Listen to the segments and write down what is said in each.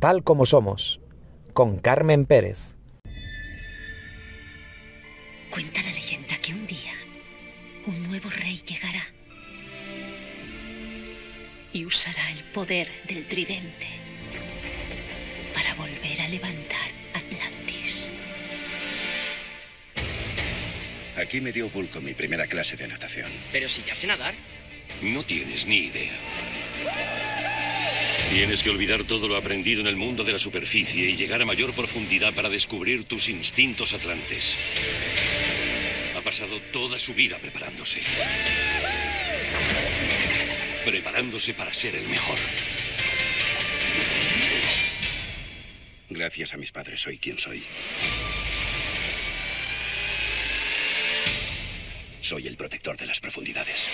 tal como somos, con Carmen Pérez. Cuenta la leyenda que un día un nuevo rey llegará y usará el poder del tridente para volver a levantar Atlantis. Aquí me dio Bulco mi primera clase de natación. Pero si ya sé nadar. No tienes ni idea. Tienes que olvidar todo lo aprendido en el mundo de la superficie y llegar a mayor profundidad para descubrir tus instintos atlantes. Ha pasado toda su vida preparándose. Preparándose para ser el mejor. Gracias a mis padres soy quien soy. Soy el protector de las profundidades.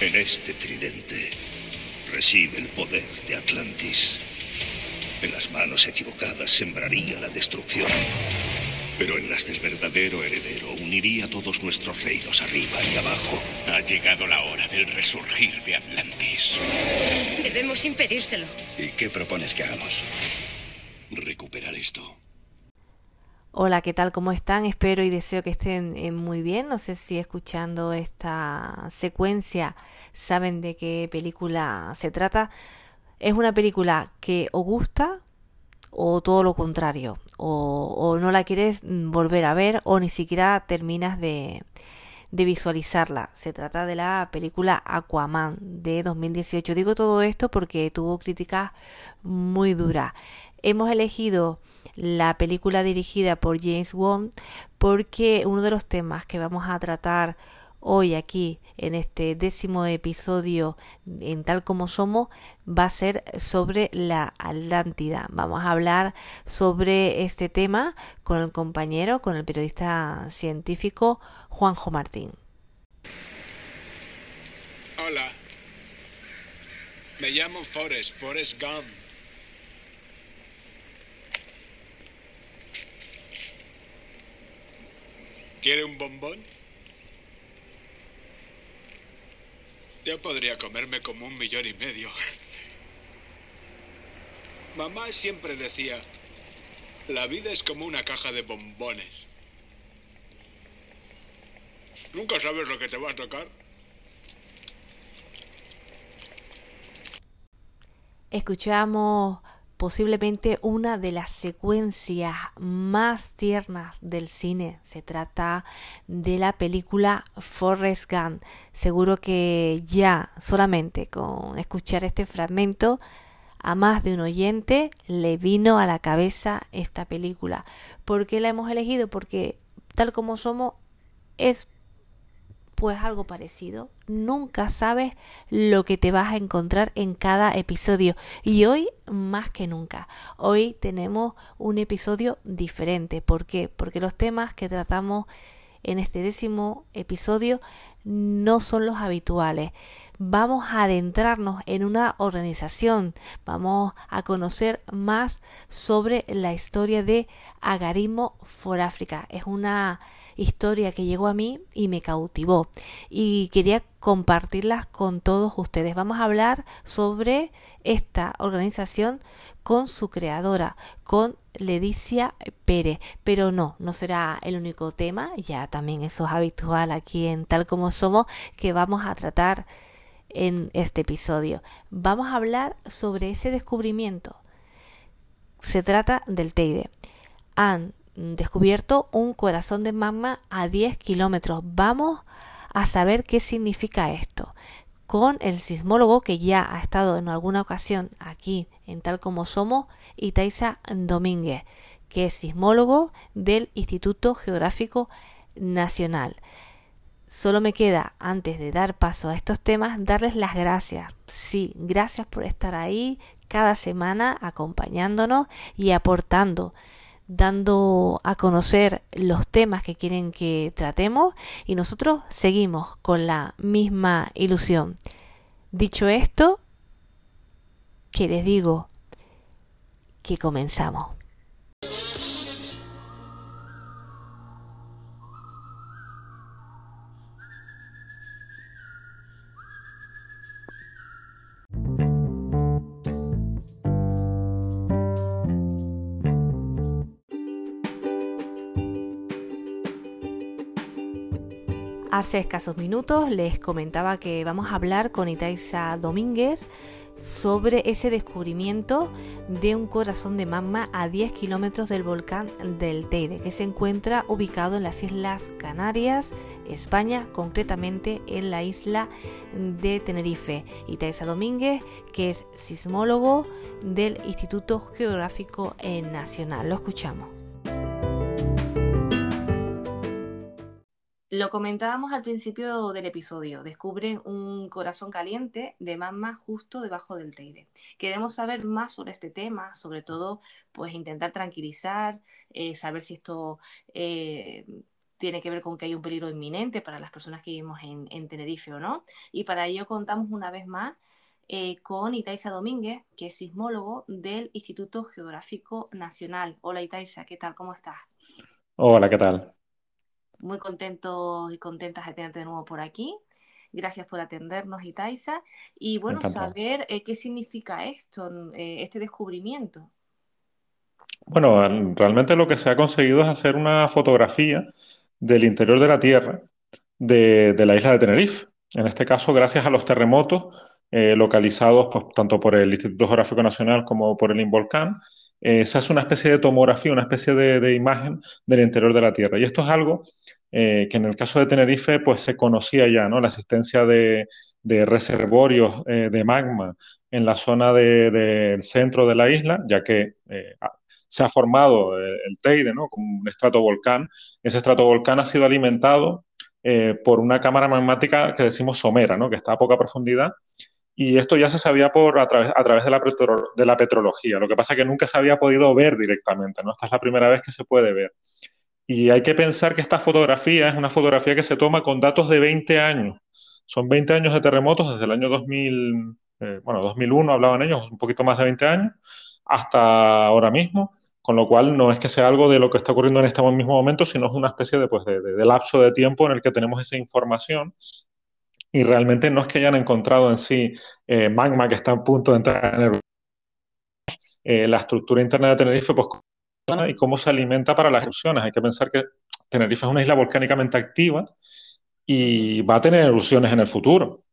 En este tridente recibe el poder de Atlantis. En las manos equivocadas sembraría la destrucción. Pero en las del verdadero heredero uniría todos nuestros reinos arriba y abajo. Ha llegado la hora del resurgir de Atlantis. Debemos impedírselo. ¿Y qué propones que hagamos? Recuperar esto. Hola, ¿qué tal? ¿Cómo están? Espero y deseo que estén eh, muy bien. No sé si escuchando esta secuencia saben de qué película se trata. Es una película que o gusta o todo lo contrario, o, no la quieres volver a ver o ni siquiera terminas de, de visualizarla. Se trata de la película Aquaman de 2018. Digo todo esto porque tuvo críticas muy duras. Hemos elegido la película dirigida por James Wan porque uno de los temas que vamos a tratar hoy aquí en este décimo episodio en tal como somos va a ser sobre la Atlántida. Vamos a hablar sobre este tema con el compañero, con el periodista científico Juanjo Martín. Hola. Me llamo Forrest, Forrest Gump. ¿Quiere un bombón? Yo podría comerme como un millón y medio. Mamá siempre decía, la vida es como una caja de bombones. Nunca sabes lo que te va a tocar. Escuchamos posiblemente una de las secuencias más tiernas del cine. Se trata de la película Forrest Gump. Seguro que ya solamente con escuchar este fragmento a más de un oyente le vino a la cabeza esta película. ¿Por qué la hemos elegido? Porque tal como somos es pues algo parecido. Nunca sabes lo que te vas a encontrar en cada episodio. Y hoy más que nunca. Hoy tenemos un episodio diferente. ¿Por qué? Porque los temas que tratamos en este décimo episodio no son los habituales. Vamos a adentrarnos en una organización, vamos a conocer más sobre la historia de Agarismo for África. Es una historia que llegó a mí y me cautivó y quería compartirlas con todos ustedes. Vamos a hablar sobre esta organización con su creadora, con Ledicia Pérez. Pero no, no será el único tema, ya también eso es habitual aquí en Tal como Somos, que vamos a tratar en este episodio. Vamos a hablar sobre ese descubrimiento. Se trata del Teide. Han descubierto un corazón de magma a 10 kilómetros. Vamos a saber qué significa esto. Con el sismólogo que ya ha estado en alguna ocasión aquí en Tal como Somos, Itaiza Domínguez, que es sismólogo del Instituto Geográfico Nacional. Solo me queda, antes de dar paso a estos temas, darles las gracias. Sí, gracias por estar ahí cada semana acompañándonos y aportando dando a conocer los temas que quieren que tratemos y nosotros seguimos con la misma ilusión. Dicho esto, que les digo que comenzamos. Hace escasos minutos les comentaba que vamos a hablar con Itaiza Domínguez sobre ese descubrimiento de un corazón de magma a 10 kilómetros del volcán del Teide, que se encuentra ubicado en las Islas Canarias, España, concretamente en la isla de Tenerife. Itaiza Domínguez, que es sismólogo del Instituto Geográfico Nacional. Lo escuchamos. Lo comentábamos al principio del episodio. Descubren un corazón caliente de magma justo debajo del Teide. Queremos saber más sobre este tema, sobre todo, pues intentar tranquilizar, eh, saber si esto eh, tiene que ver con que hay un peligro inminente para las personas que vivimos en, Tenerife o no. Y para ello contamos una vez más eh, con Itaiza Domínguez, que es sismólogo del Instituto Geográfico Nacional. Hola Itaiza, ¿qué tal? ¿Cómo estás? Hola, ¿qué tal? Muy contentos y contentas de tenerte de nuevo por aquí. Gracias por atendernos, Itaiza. Y bueno, saber eh, qué significa esto, eh, este descubrimiento. Bueno, realmente lo que se ha conseguido es hacer una fotografía del interior de la Tierra de, la isla de Tenerife. En este caso, gracias a los terremotos eh, localizados pues, tanto por el Instituto Geográfico Nacional como por el Involcán, se hace una especie de tomografía, una especie de, imagen del interior de la Tierra. Y esto es algo eh, que en el caso de Tenerife pues se conocía ya, ¿no? La existencia de, reservorios eh, de magma en la zona del centro de la isla, ya que eh, se ha formado el Teide, ¿no? Como un estratovolcán. Ese estratovolcán ha sido alimentado por una cámara magmática que decimos somera, ¿no? Que está a poca profundidad. Y esto ya se sabía por, a, través, a través de, la de la petrología. Lo que pasa es que nunca se había podido ver directamente, ¿no? Esta es la primera vez que se puede ver. Y hay que pensar que esta fotografía es una fotografía que se toma con datos de 20 años. Son 20 años de terremotos desde el año 2000, eh, bueno, 2001 hablaban ellos, un poquito más de 20 años, hasta ahora mismo, con lo cual no es que sea algo de lo que está ocurriendo en este mismo momento, sino es una especie de, pues, de, lapso de tiempo en el que tenemos esa información y realmente no es que hayan encontrado en sí eh, magma que está a punto de entrar en el... Eh, la estructura interna de Tenerife, pues y cómo se alimenta para las erupciones. Hay que pensar que Tenerife es una isla volcánicamente activa y va a tener erupciones en el futuro.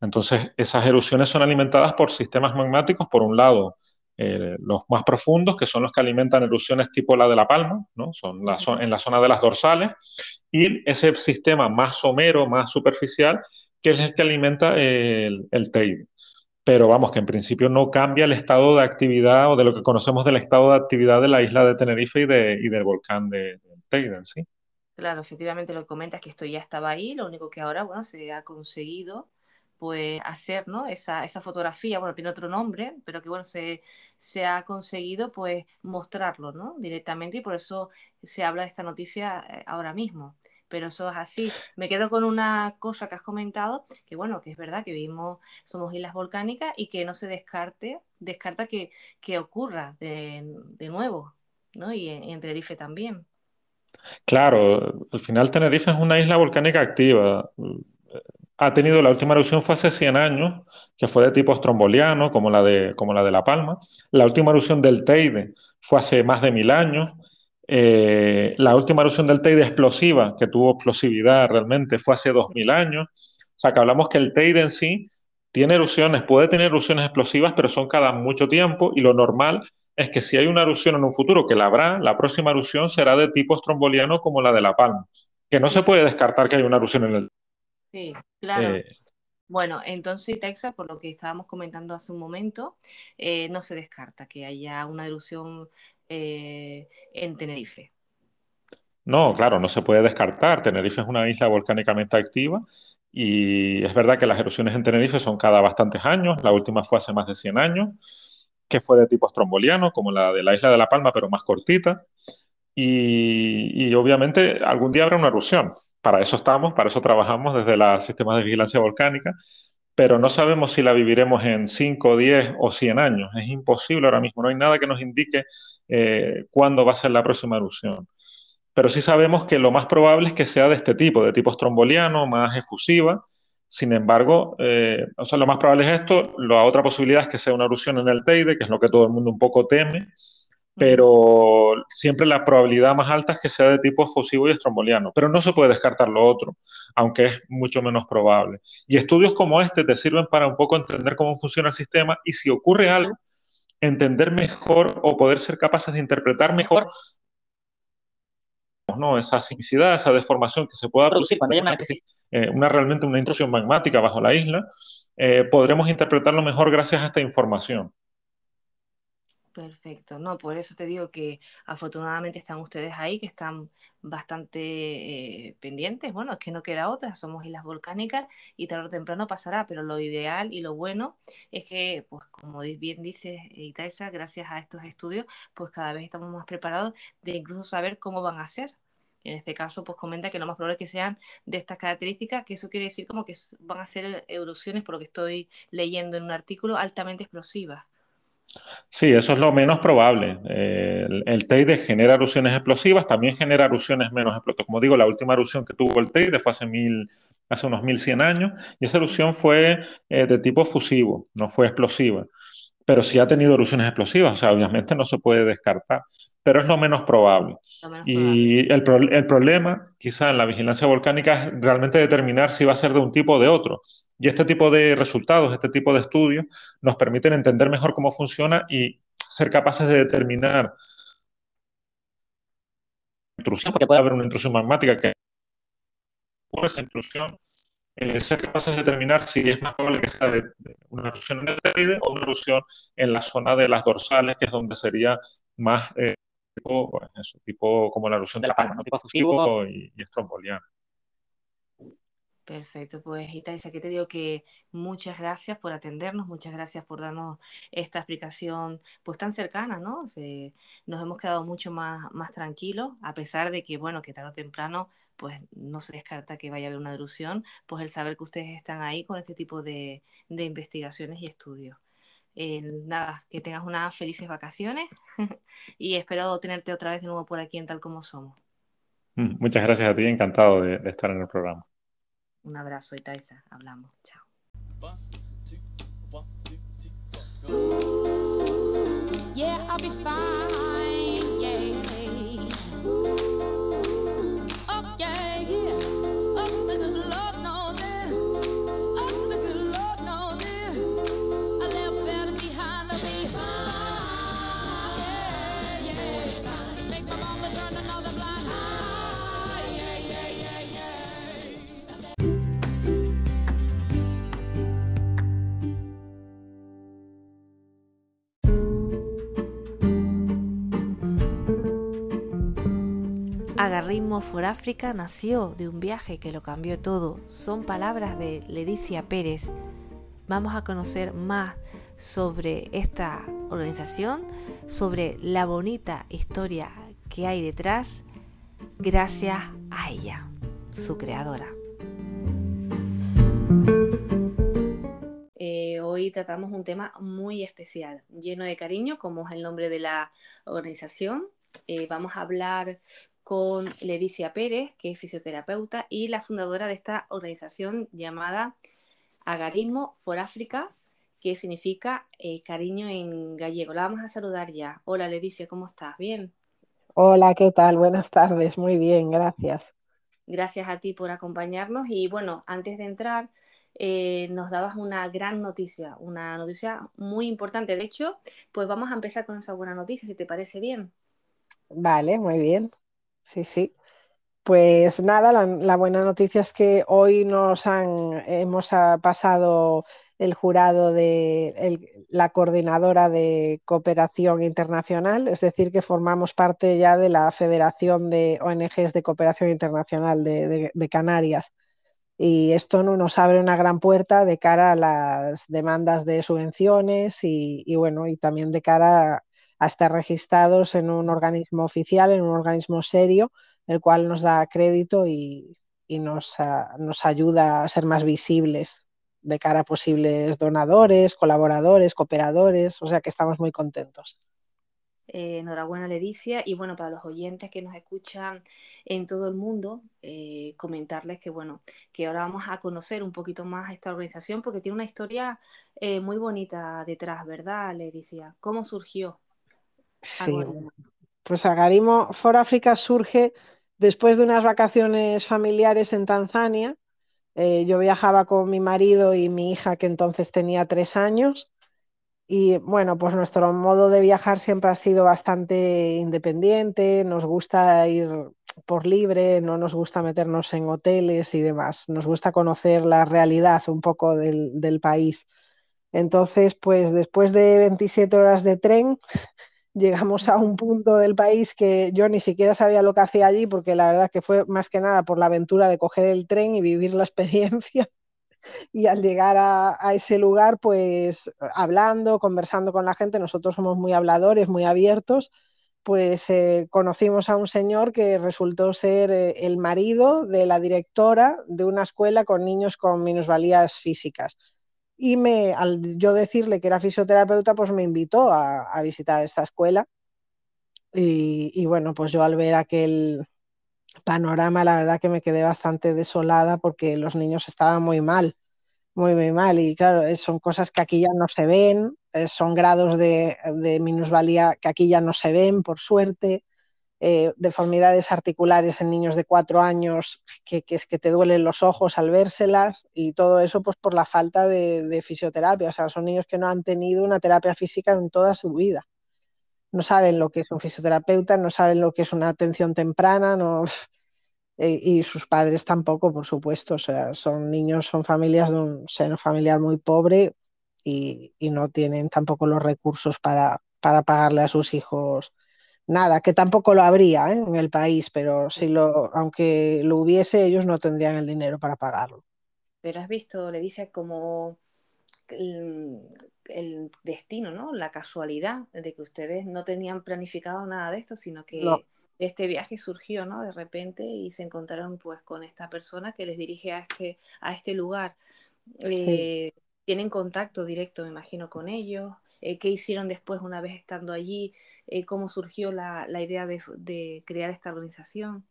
Entonces, esas erupciones son alimentadas por sistemas magmáticos, por un lado, eh, los más profundos, que son los que alimentan erupciones tipo la de La Palma, ¿no? son en la zona de las dorsales, y ese sistema más somero, más superficial, que es el que alimenta el, el pero vamos, que en principio no cambia el estado de actividad o de lo que conocemos del estado de actividad de la isla de Tenerife y, de, y del volcán de, Teide sí. Claro, efectivamente lo que comentas es que esto ya estaba ahí, lo único que ahora, bueno, se ha conseguido pues hacer, ¿no? Esa, esa fotografía, bueno, tiene otro nombre, pero que bueno, se, se ha conseguido pues mostrarlo, ¿no? Directamente y por eso se habla de esta noticia eh, ahora mismo pero eso es así. Me quedo con una cosa que has comentado, que bueno, que es verdad que vivimos, somos islas volcánicas y que no se descarte, descarta que, que ocurra de, de, nuevo, ¿no? Y en, Tenerife también. Claro, al final Tenerife es una isla volcánica activa. Ha tenido, la última erupción fue hace 100 años, que fue de tipo estromboliano, como la de, como la de La Palma. La última erupción del Teide fue hace más de mil años. Eh, la última erupción del Teide explosiva, que tuvo explosividad realmente, fue hace 2000 años. O sea, que hablamos que el Teide en sí tiene erupciones, puede tener erupciones explosivas, pero son cada mucho tiempo y lo normal es que si hay una erupción en un futuro, que la habrá, la próxima erupción será de tipo estromboliano como la de La Palma, que no se puede descartar que hay una erupción en el Sí, claro. Eh, bueno, entonces Texas, por lo que estábamos comentando hace un momento, eh, no se descarta que haya una erupción eh, en Tenerife. No, claro, no se puede descartar. Tenerife es una isla volcánicamente activa y es verdad que las erupciones en Tenerife son cada bastantes años. La última fue hace más de 100 años, que fue de tipo estromboliano, como la de la isla de La Palma, pero más cortita. Y, y obviamente algún día habrá una erupción. Para eso estamos, para eso trabajamos desde los sistemas de vigilancia volcánica pero no sabemos si la viviremos en 5, 10 o 100 años. Es imposible ahora mismo, no hay nada que nos indique eh, cuándo va a ser la próxima erupción. Pero sí sabemos que lo más probable es que sea de este tipo, de tipo estromboliano, más efusiva. Sin embargo, eh, o sea, lo más probable es esto. La otra posibilidad es que sea una erupción en el Teide, que es lo que todo el mundo un poco teme, pero siempre la probabilidad más alta es que sea de tipo efusivo y estromboliano, pero no se puede descartar lo otro, aunque es mucho menos probable. Y estudios como este te sirven para un poco entender cómo funciona el sistema y si ocurre algo, entender mejor o poder ser capaces de interpretar mejor ¿no? esa sismicidad, esa deformación que se pueda producir cuando haya una, eh, una realmente una intrusión magmática bajo la isla, eh, podremos interpretarlo mejor gracias a esta información. Perfecto, no, por eso te digo que afortunadamente están ustedes ahí, que están bastante eh, pendientes. Bueno, es que no queda otra, somos islas volcánicas y tarde o temprano pasará, pero lo ideal y lo bueno es que, pues como bien dice Itaisa, gracias a estos estudios, pues cada vez estamos más preparados de incluso saber cómo van a ser. En este caso, pues comenta que lo más probable es que sean de estas características, que eso quiere decir como que van a ser erupciones, por lo que estoy leyendo en un artículo, altamente explosivas. Sí, eso es lo menos probable. el, el, Teide genera erupciones explosivas, también genera erupciones menos explosivas. Como digo, la última erupción que tuvo el Teide fue hace, mil, hace unos 1100 años y esa erupción fue eh, de tipo fusivo, no fue explosiva. Pero sí ha tenido erupciones explosivas, o sea, obviamente no se puede descartar pero es lo menos probable. y El, el, problema, quizá en la vigilancia volcánica, es realmente determinar si va a ser de un tipo o de otro. Y este tipo de resultados, este tipo de estudios, nos permiten entender mejor cómo funciona y ser capaces de determinar intrusión, porque puede haber una intrusión magmática que esa intrusión, eh, ser capaces de determinar si es más probable que sea de, una erupción en el teide o una erupción en la zona de las dorsales, que es donde sería más eh, tipo, pues eso, tipo como la erupción de la palma, ¿no? tipo fusivo y, y estromboliano. Perfecto, pues Itaisa, que te digo que muchas gracias por atendernos, muchas gracias por darnos esta explicación pues tan cercana, ¿no? Se, nos hemos quedado mucho más, más tranquilos, a pesar de que, bueno, que tarde o temprano pues no se descarta que vaya a haber una erupción, pues el saber que ustedes están ahí con este tipo de, de investigaciones y estudios. Eh, nada, que tengas unas felices vacaciones y espero tenerte otra vez de nuevo por aquí en Tal Como Somos. Mm, muchas gracias a ti, encantado de, de estar en el programa. Un abrazo, Itaisa. Hablamos. Chao. Yeah, I'll be fine. Agarrismo for África nació de un viaje que lo cambió todo. Son palabras de Leticia Pérez. Vamos a conocer más sobre esta organización, sobre la bonita historia que hay detrás, gracias a ella, su creadora. Eh, hoy tratamos un tema muy especial, lleno de cariño, como es el nombre de la organización. Eh, vamos a hablar con Leticia Pérez, que es fisioterapeuta y la fundadora de esta organización llamada Agarismo for África, que significa eh, cariño en gallego. La vamos a saludar ya. Hola Leticia, ¿cómo estás? ¿Bien? Hola, ¿qué tal? Buenas tardes, muy bien, gracias. Gracias a ti por acompañarnos y bueno, antes de entrar, eh, nos dabas una gran noticia, una noticia muy importante. De hecho, pues vamos a empezar con esa buena noticia, si te parece bien. Vale, muy bien. Sí, sí. Pues nada, la, buena noticia es que hoy nos han, hemos ah, pasado el jurado de la coordinadora de cooperación internacional, es decir, que formamos parte ya de la Federación de ONGs de Cooperación Internacional de Canarias. Y esto nos abre una gran puerta de cara a las demandas de subvenciones y, y bueno, y también de cara a, a estar registrados en un organismo oficial, en un organismo serio, el cual nos da crédito y, y nos, uh, nos, ayuda a ser más visibles de cara a posibles donadores, colaboradores, cooperadores, o sea que estamos muy contentos. Eh, enhorabuena, Leticia. Y bueno, para los oyentes que nos escuchan en todo el mundo, eh, comentarles que bueno, que ahora vamos a conocer un poquito más esta organización porque tiene una historia eh, muy bonita detrás, ¿verdad, Leticia? ¿Cómo surgió? Sí, pues Agarimo for África surge después de unas vacaciones familiares en Tanzania. Eh, yo viajaba con mi marido y mi hija, que entonces tenía tres años. Y bueno, pues nuestro modo de viajar siempre ha sido bastante independiente, nos gusta ir por libre, no nos gusta meternos en hoteles y demás, nos gusta conocer la realidad un poco del, del país. Entonces, pues después de 27 horas de tren, llegamos a un punto del país que yo ni siquiera sabía lo que hacía allí, porque la verdad que fue más que nada por la aventura de coger el tren y vivir la experiencia. Y al llegar a, a ese lugar, pues hablando, conversando con la gente, nosotros somos muy habladores, muy abiertos, pues eh, conocimos a un señor que resultó ser eh, el marido de la directora de una escuela con niños con minusvalías físicas. Y me, al yo decirle que era fisioterapeuta, pues me invitó a, visitar esta escuela. Y, y, bueno, pues yo al ver aquel panorama, la verdad que me quedé bastante desolada porque los niños estaban muy mal, muy, muy mal. Y claro, eh, son cosas que aquí ya no se ven, eh, son grados de, de, minusvalía que aquí ya no se ven, por suerte. Eh, deformidades articulares en niños de cuatro años, que, que, es que te duelen los ojos al vérselas y todo eso pues por la falta de, de, fisioterapia. O sea, son niños que no han tenido una terapia física en toda su vida. No saben lo que es un fisioterapeuta, no saben lo que es una atención temprana, no... y sus padres tampoco, por supuesto. Son niños, son familias de un seno familiar muy pobre y, y no tienen tampoco los recursos para, para pagarle a sus hijos nada, que tampoco lo habría ¿eh? en el país, pero si lo, aunque lo hubiese, ellos no tendrían el dinero para pagarlo. Pero has visto, le dice como el, el, destino, ¿no? La casualidad de que ustedes no tenían planificado nada de esto, sino que no. este viaje surgió, ¿no? De repente y se encontraron pues con esta persona que les dirige a este, a este lugar. Eh, sí. Tienen contacto directo, me imagino, con ellos. Eh, ¿Qué hicieron después una vez estando allí? Eh, ¿Cómo surgió la, la idea de, de, crear esta organización?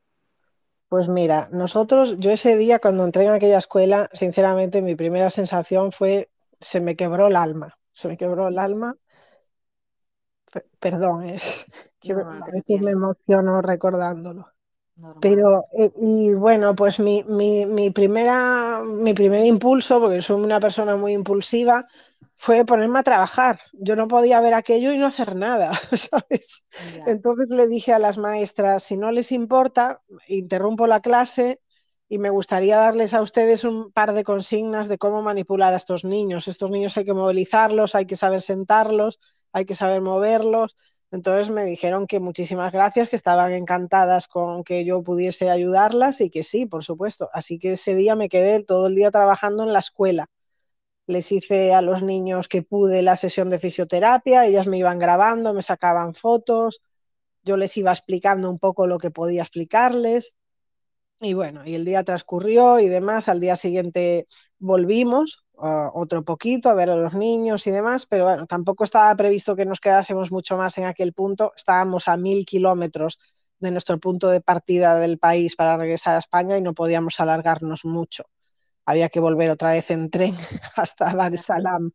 Pues mira, nosotros, yo ese día cuando entré en aquella escuela, sinceramente mi primera sensación fue, se me quebró el alma, se me quebró el alma. P perdón, eh, que no, a veces me emociono recordándolo. Normal. Pero, eh, y bueno, pues mi, mi, mi, primera, mi primer impulso, porque soy una persona muy impulsiva, fue ponerme a trabajar. Yo no podía ver aquello y no hacer nada, ¿sabes? Entonces le dije a las maestras, si no les importa, interrumpo la clase y me gustaría darles a ustedes un par de consignas de cómo manipular a estos niños. Estos niños hay que movilizarlos, hay que saber sentarlos, hay que saber moverlos. Entonces me dijeron que muchísimas gracias, que estaban encantadas con que yo pudiese ayudarlas y que sí, por supuesto. Así que ese día me quedé todo el día trabajando en la escuela. Les hice a los niños que pude la sesión de fisioterapia, ellas me iban grabando, me sacaban fotos, yo les iba explicando un poco lo que podía explicarles. Y bueno, y el día transcurrió y demás, al día siguiente volvimos uh, otro poquito a ver a los niños y demás, pero bueno, tampoco estaba previsto que nos quedásemos mucho más en aquel punto, estábamos a mil kilómetros de nuestro punto de partida del país para regresar a España y no podíamos alargarnos mucho. Había que volver otra vez en tren hasta Dar es Salaam.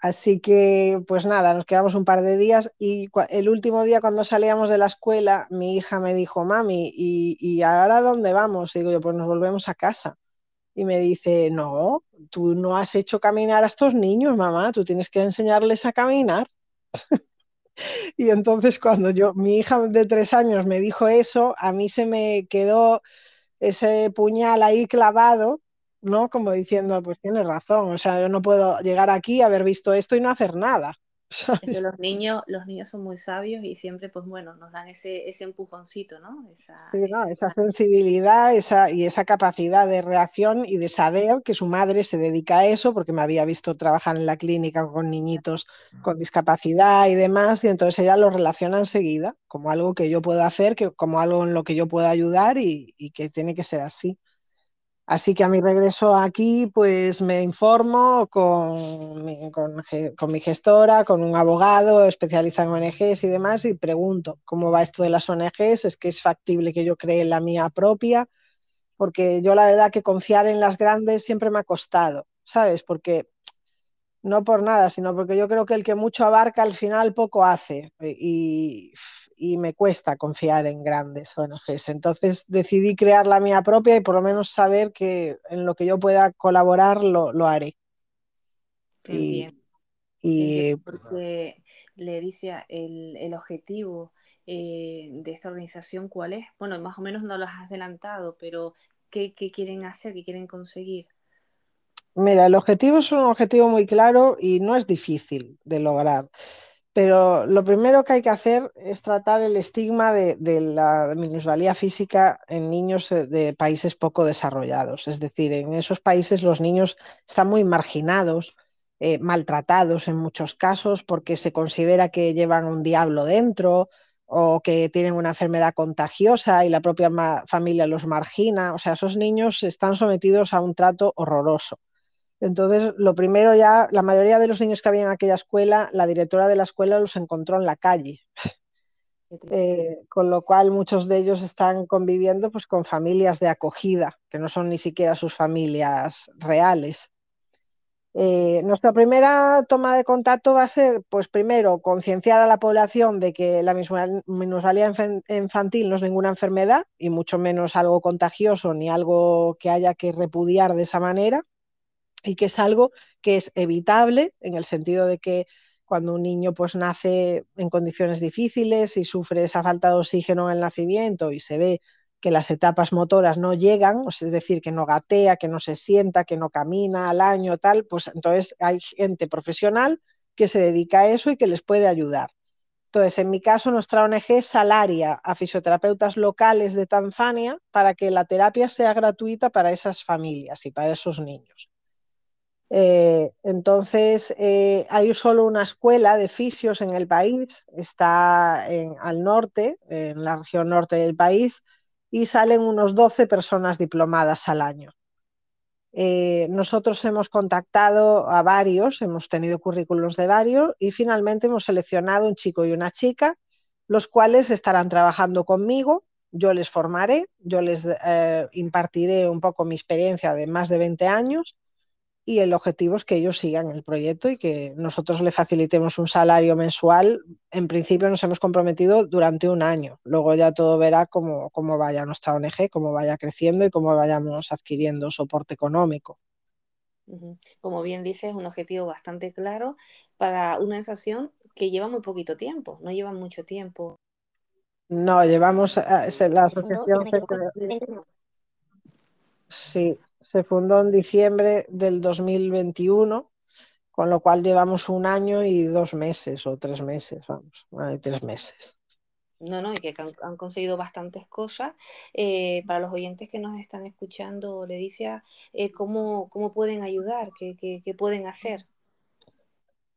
Así que, pues nada, nos quedamos un par de días y el último día cuando salíamos de la escuela, mi hija me dijo, mami, ¿y, y ahora dónde vamos? Y digo yo, pues nos volvemos a casa. Y me dice, no, tú no has hecho caminar a estos niños, mamá, tú tienes que enseñarles a caminar. y entonces cuando yo, mi hija de tres años me dijo eso, a mí se me quedó ese puñal ahí clavado ¿no? Como diciendo, pues tienes razón, o sea, yo no puedo llegar aquí, haber visto esto y no hacer nada. los niños, los niños son muy sabios y siempre, pues bueno, nos dan ese, ese empujoncito, ¿no? Esa, sí, no, esa, esa sensibilidad esa, y esa capacidad de reacción y de saber que su madre se dedica a eso, porque me había visto trabajar en la clínica con niñitos con discapacidad y demás, y entonces ella lo relaciona enseguida como algo que yo puedo hacer, que, como algo en lo que yo puedo ayudar y, y que tiene que ser así. Así que a mi regreso aquí, pues me informo con mi, con, mi, gestora, con un abogado especializado en ONGs y demás, y pregunto cómo va esto de las ONGs, es que es factible que yo cree la mía propia, porque yo la verdad que confiar en las grandes siempre me ha costado, ¿sabes? Porque no por nada, sino porque yo creo que el que mucho abarca al final poco hace. Y me cuesta confiar en grandes ONGs. Entonces decidí crear la mía propia y por lo menos saber que en lo que yo pueda colaborar lo, lo haré. Y, y... Porque le dice el, el objetivo eh, de esta organización, ¿cuál es? Bueno, más o menos no lo has adelantado, pero ¿qué, qué quieren hacer? ¿Qué quieren conseguir? Mira, el objetivo es un objetivo muy claro y no es difícil de lograr. Pero lo primero que hay que hacer es tratar el estigma de, la minusvalía física en niños de países poco desarrollados. Es decir, en esos países los niños están muy marginados, eh, maltratados en muchos casos porque se considera que llevan un diablo dentro o que tienen una enfermedad contagiosa y la propia familia los margina. O sea, esos niños están sometidos a un trato horroroso. Entonces, lo primero ya, la mayoría de los niños que había en aquella escuela, la directora de la escuela los encontró en la calle. Eh, con lo cual muchos de ellos están conviviendo pues, con familias de acogida, que no son ni siquiera sus familias reales. Eh, nuestra primera toma de contacto va a ser, pues primero, concienciar a la población de que la minusvalía infantil no es ninguna enfermedad y mucho menos algo contagioso ni algo que haya que repudiar de esa manera y que es algo que es evitable en el sentido de que cuando un niño pues nace en condiciones difíciles y sufre esa falta de oxígeno en el nacimiento y se ve que las etapas motoras no llegan, es decir, que no gatea, que no se sienta, que no camina al año, tal, pues entonces hay gente profesional que se dedica a eso y que les puede ayudar. Entonces, en mi caso, nuestra ONG salaria a fisioterapeutas locales de Tanzania para que la terapia sea gratuita para esas familias y para esos niños. Eh, entonces, eh, hay solo una escuela de fisios en el país, está en, al norte, en la región norte del país, y salen unos 12 personas diplomadas al año. Eh, nosotros hemos contactado a varios, hemos tenido currículos de varios y finalmente hemos seleccionado un chico y una chica, los cuales estarán trabajando conmigo. Yo les formaré, yo les impartiré un poco mi experiencia de más de 20 años y el objetivo es que ellos sigan el proyecto y que nosotros le facilitemos un salario mensual. En principio nos hemos comprometido durante un año. Luego ya todo verá cómo, cómo vaya nuestra ONG, cómo vaya creciendo y cómo vayamos adquiriendo soporte económico. Como bien dices, es un objetivo bastante claro para una asociación que lleva muy poquito tiempo, no lleva mucho tiempo. No, llevamos, eh, la asociación Sí, se fundó en diciembre del 2021, con lo cual llevamos un año y dos meses o tres meses, vamos, tres meses. No, no, y que han, conseguido bastantes cosas. Eh, para los oyentes que nos están escuchando, le dice eh, ¿cómo, ¿cómo, pueden ayudar? ¿Qué, qué, qué pueden hacer?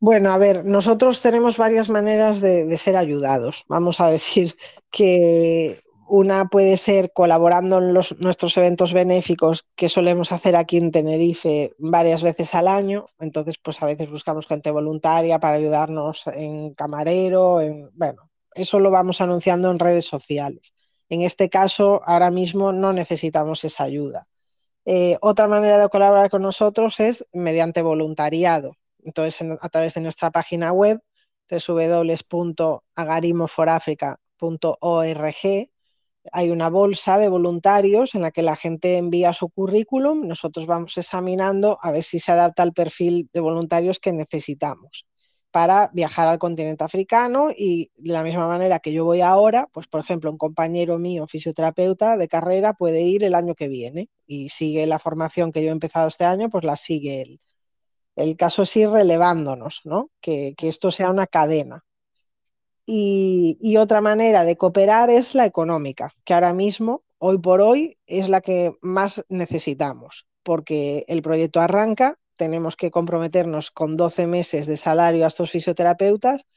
Bueno, a ver, nosotros tenemos varias maneras de, de, ser ayudados. Vamos a decir que una puede ser colaborando en los, nuestros eventos benéficos que solemos hacer aquí en Tenerife varias veces al año. Entonces, pues a veces buscamos gente voluntaria para ayudarnos en camarero, en, bueno, eso lo vamos anunciando en redes sociales. En este caso, ahora mismo no necesitamos esa ayuda. Eh, otra manera de colaborar con nosotros es mediante voluntariado. Entonces, en, a través de nuestra página web, www.agarimoforafrica.org, hay una bolsa de voluntarios en la que la gente envía su currículum, nosotros vamos examinando a ver si se adapta al perfil de voluntarios que necesitamos para viajar al continente africano y de la misma manera que yo voy ahora, pues por ejemplo un compañero mío, fisioterapeuta de carrera, puede ir el año que viene y sigue la formación que yo he empezado este año, pues la sigue él. El caso es ir relevándonos, ¿no? que, que esto sea una cadena. Y, otra manera de cooperar es la económica, que ahora mismo, hoy por hoy, es la que más necesitamos, porque el proyecto arranca, tenemos que comprometernos con 12 meses de salario a estos fisioterapeutas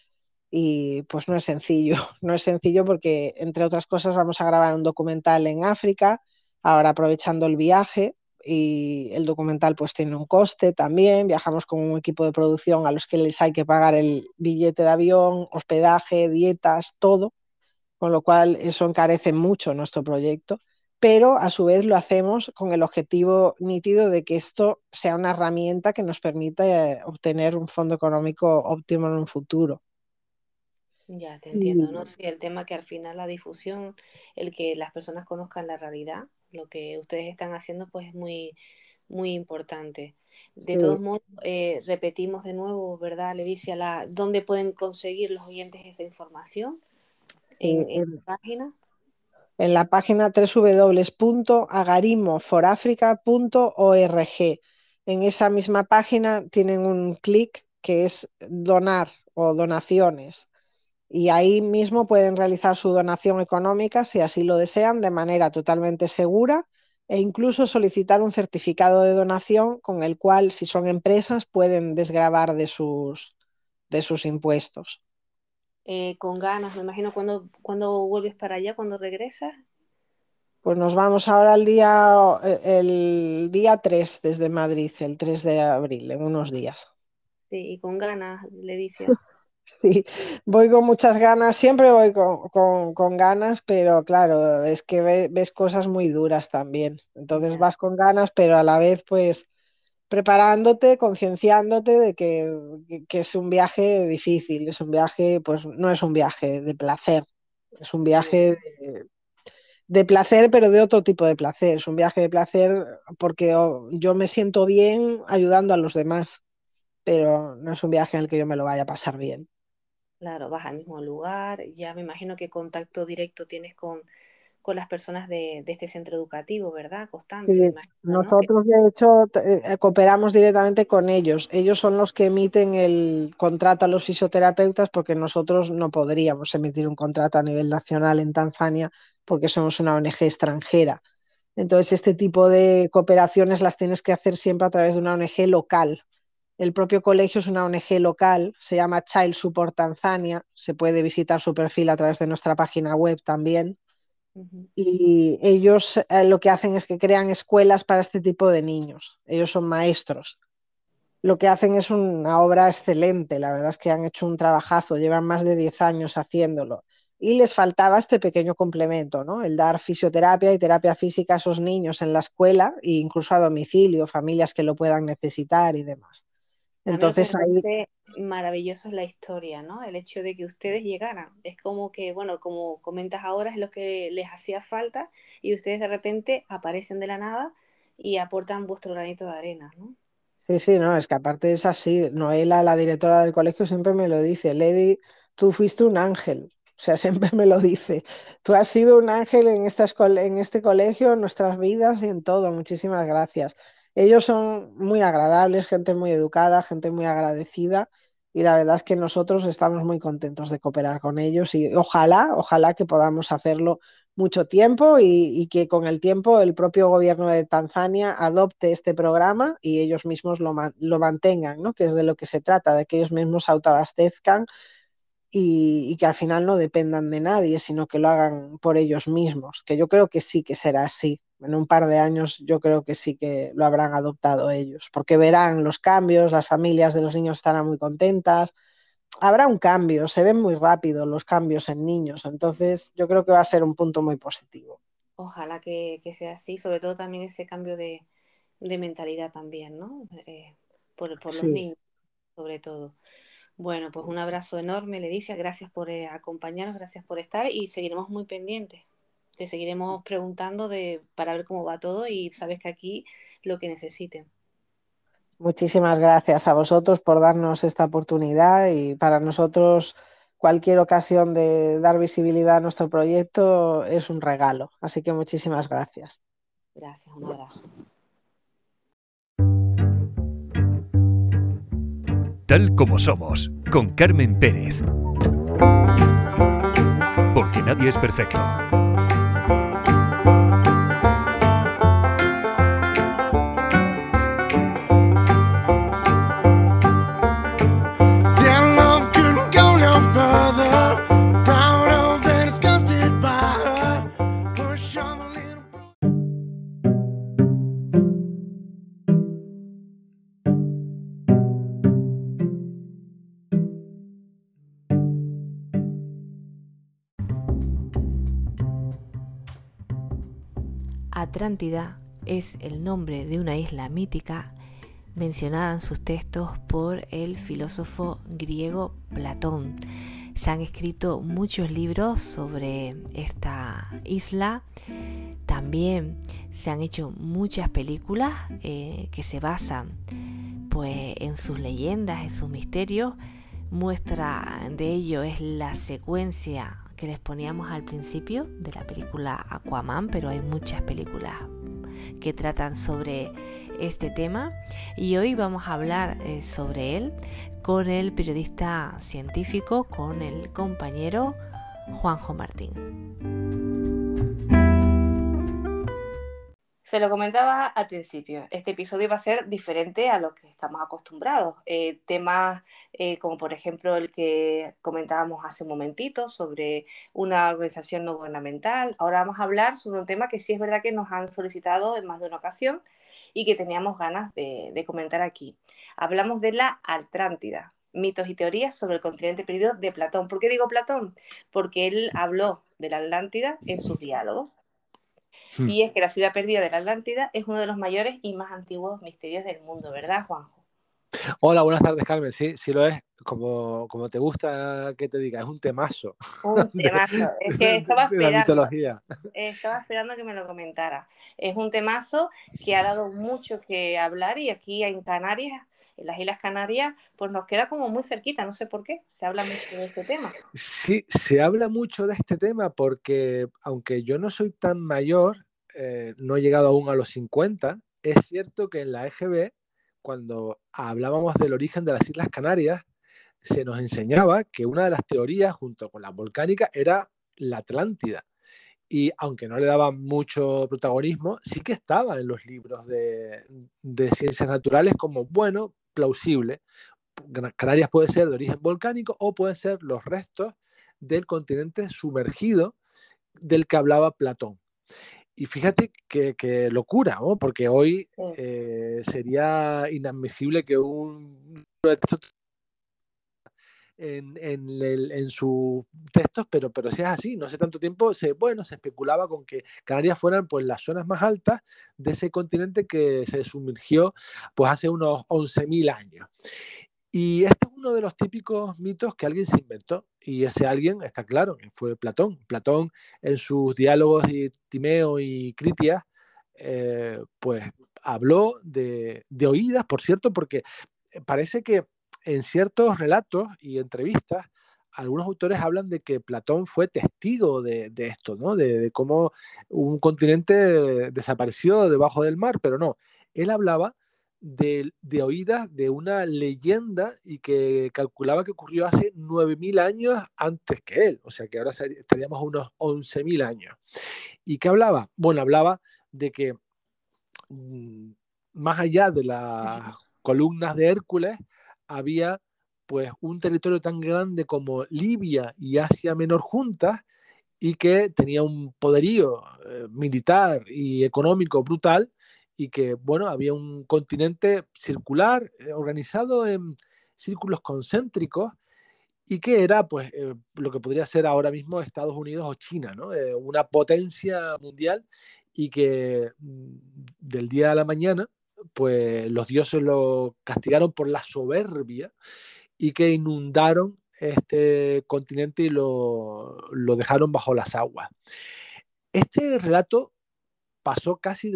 y pues no es sencillo, no es sencillo porque, entre otras cosas, vamos a grabar un documental en África, ahora aprovechando el viaje, y el documental pues tiene un coste también, viajamos con un equipo de producción a los que les hay que pagar el billete de avión, hospedaje, dietas, todo, con lo cual eso encarece mucho nuestro proyecto. pero a su vez lo hacemos con el objetivo nítido de que esto sea una herramienta que nos permita eh, obtener un fondo económico óptimo en un futuro. Ya, te entiendo, ¿no? Sí, el tema que al final la difusión, el que las personas conozcan la realidad, lo que ustedes están haciendo, pues es muy, muy importante. De todos modos, eh, repetimos de nuevo, ¿verdad, Leticia? La, ¿Dónde pueden conseguir los oyentes esa información? ¿En, en la página? en la página www.agarimoforafrica.org. En esa misma página tienen un clic que es donar o donaciones. Y ahí mismo pueden realizar su donación económica si así lo desean de manera totalmente segura e incluso solicitar un certificado de donación con el cual, si son empresas, pueden desgravar de sus, de sus impuestos. Eh, con ganas, me imagino, cuando, cuando vuelves para allá, cuando regresas. Pues nos vamos ahora al día, el día 3 desde Madrid, el 3 de abril, en unos días. Sí, y con ganas, le dice. Sí, voy con muchas ganas, siempre voy con, con, con ganas, pero claro, es que ves, ves cosas muy duras también. Entonces vas con ganas, pero a la vez pues preparándote, concienciándote de que, que, es un viaje difícil, es un viaje, pues no es un viaje de placer, es un viaje de, de, placer, pero de otro tipo de placer, es un viaje de placer porque yo me siento bien ayudando a los demás, pero no es un viaje en el que yo me lo vaya a pasar bien. Claro, vas al mismo lugar, ya me imagino que contacto directo tienes con con las personas de, de este centro educativo, ¿verdad? Constante. Sí, imagino, nosotros ¿no? de hecho eh, cooperamos directamente con ellos. Ellos son los que emiten el contrato a los fisioterapeutas porque nosotros no podríamos emitir un contrato a nivel nacional en Tanzania porque somos una ONG extranjera. Entonces, este tipo de cooperaciones las tienes que hacer siempre a través de una ONG local. El propio colegio es una ONG local, se llama Child Support Tanzania, se puede visitar su perfil a través de nuestra página web también. Y ellos eh, lo que hacen es que crean escuelas para este tipo de niños. Ellos son maestros. Lo que hacen es una obra excelente. La verdad es que han hecho un trabajazo. Llevan más de 10 años haciéndolo. Y les faltaba este pequeño complemento, ¿no? El dar fisioterapia y terapia física a esos niños en la escuela e incluso a domicilio, familias que lo puedan necesitar y demás. Entonces ahí maravilloso es la historia, ¿no? El hecho de que ustedes llegaran. Es como que, bueno, como comentas ahora, es lo que les hacía falta y ustedes de repente aparecen de la nada y aportan vuestro granito de arena, ¿no? Sí, sí, no, es que aparte es así. Noela, la directora del colegio, siempre me lo dice. Lady, tú fuiste un ángel. O sea, siempre me lo dice. Tú has sido un ángel en, esta en este colegio, en nuestras vidas y en todo. Muchísimas gracias. Ellos son muy agradables, gente muy educada, gente muy agradecida y la verdad es que nosotros estamos muy contentos de cooperar con ellos y ojalá, ojalá que podamos hacerlo mucho tiempo y, que con el tiempo el propio gobierno de Tanzania adopte este programa y ellos mismos lo, lo mantengan, ¿no? que es de lo que se trata, de que ellos mismos autoabastezcan y, y, que al final no dependan de nadie, sino que lo hagan por ellos mismos, que yo creo que sí que será así en un par de años yo creo que sí que lo habrán adoptado ellos, porque verán los cambios, las familias de los niños estarán muy contentas, habrá un cambio, se ven muy rápido los cambios en niños, entonces yo creo que va a ser un punto muy positivo. Ojalá que, que sea así, sobre todo también ese cambio de, de mentalidad también, ¿no? Eh, por, por sí. los niños, sobre todo. Bueno, pues un abrazo enorme, Leticia, gracias por eh, acompañarnos, gracias por estar y seguiremos muy pendientes te seguiremos preguntando de, para ver cómo va todo y sabes que aquí lo que necesiten. Muchísimas gracias a vosotros por darnos esta oportunidad y para nosotros cualquier ocasión de dar visibilidad a nuestro proyecto es un regalo. Así que muchísimas gracias. Gracias, un abrazo. Tal como somos, con Carmen Pérez. Porque nadie es perfecto. Atlántida es el nombre de una isla mítica mencionada en sus textos por el filósofo griego Platón. Se han escrito muchos libros sobre esta isla. También se han hecho muchas películas eh, que se basan pues, en sus leyendas, en sus misterios. Muestra de ello es la secuencia que les poníamos al principio de la película Aquaman, pero hay muchas películas que tratan sobre este tema y hoy vamos a hablar eh, sobre él con el periodista científico, con el compañero Juanjo Martín. Se lo comentaba al principio, este episodio va a ser diferente a lo que estamos acostumbrados. Eh, temas eh, como por ejemplo el que comentábamos hace un momentito sobre una organización no gubernamental. Ahora vamos a hablar sobre un tema que sí es verdad que nos han solicitado en más de una ocasión y que teníamos ganas de, comentar aquí. Hablamos de la Atlántida, mitos y teorías sobre el continente perdido de Platón. ¿Por qué digo Platón? Porque él habló de la Atlántida en sus diálogos. Hmm. Y es que la ciudad perdida de la Atlántida es uno de los mayores y más antiguos misterios del mundo, ¿verdad, Juanjo? Hola, buenas tardes, Carmen. Sí, sí lo es. Como, como te gusta que te diga, es un temazo. Un temazo. es que estaba esperando. Estaba esperando que me lo comentara. Es un temazo que ha dado mucho que hablar y aquí en Canarias en las Islas Canarias, pues nos queda como muy cerquita, no sé por qué, se habla mucho de este tema. Sí, se habla mucho de este tema porque aunque yo no soy tan mayor, eh, no he llegado aún a los 50, es cierto que en la EGB, cuando hablábamos del origen de las Islas Canarias, se nos enseñaba que una de las teorías, junto con la volcánica, era la Atlántida. Y aunque no le daba mucho protagonismo, sí que estaba en los libros de, de ciencias naturales como, bueno, plausible. Canarias puede ser de origen volcánico o pueden ser los restos del continente sumergido del que hablaba Platón. Y fíjate qué locura, porque hoy eh, sería inadmisible que un en, en, sus textos, pero, pero si es así, no hace tanto tiempo, se, bueno, se especulaba con que Canarias fueran pues, las zonas más altas de ese continente que se sumergió pues, hace unos 11.000 años. Y este es uno de los típicos mitos que alguien se inventó, y ese alguien está claro, fue Platón. Platón en sus diálogos de Timeo y Critias, eh, pues habló de, de oídas, por cierto, porque parece que en ciertos relatos y entrevistas, algunos autores hablan de que Platón fue testigo de, esto, ¿no? De, cómo un continente desapareció debajo del mar, pero no, él hablaba de, oídas de una leyenda y que calculaba que ocurrió hace 9.000 años antes que él, o sea que ahora estaríamos unos 11.000 años. ¿Y qué hablaba? Bueno, hablaba de que mm, más allá de las columnas de Hércules, había pues un territorio tan grande como Libia y Asia Menor juntas y que tenía un poderío eh, militar y económico brutal y que bueno había un continente circular eh, organizado en círculos concéntricos y que era pues eh, lo que podría ser ahora mismo Estados Unidos o China, ¿no? una potencia mundial y que mm, del día a la mañana pues los dioses lo castigaron por la soberbia y que inundaron este continente y lo, dejaron bajo las aguas. Este relato pasó casi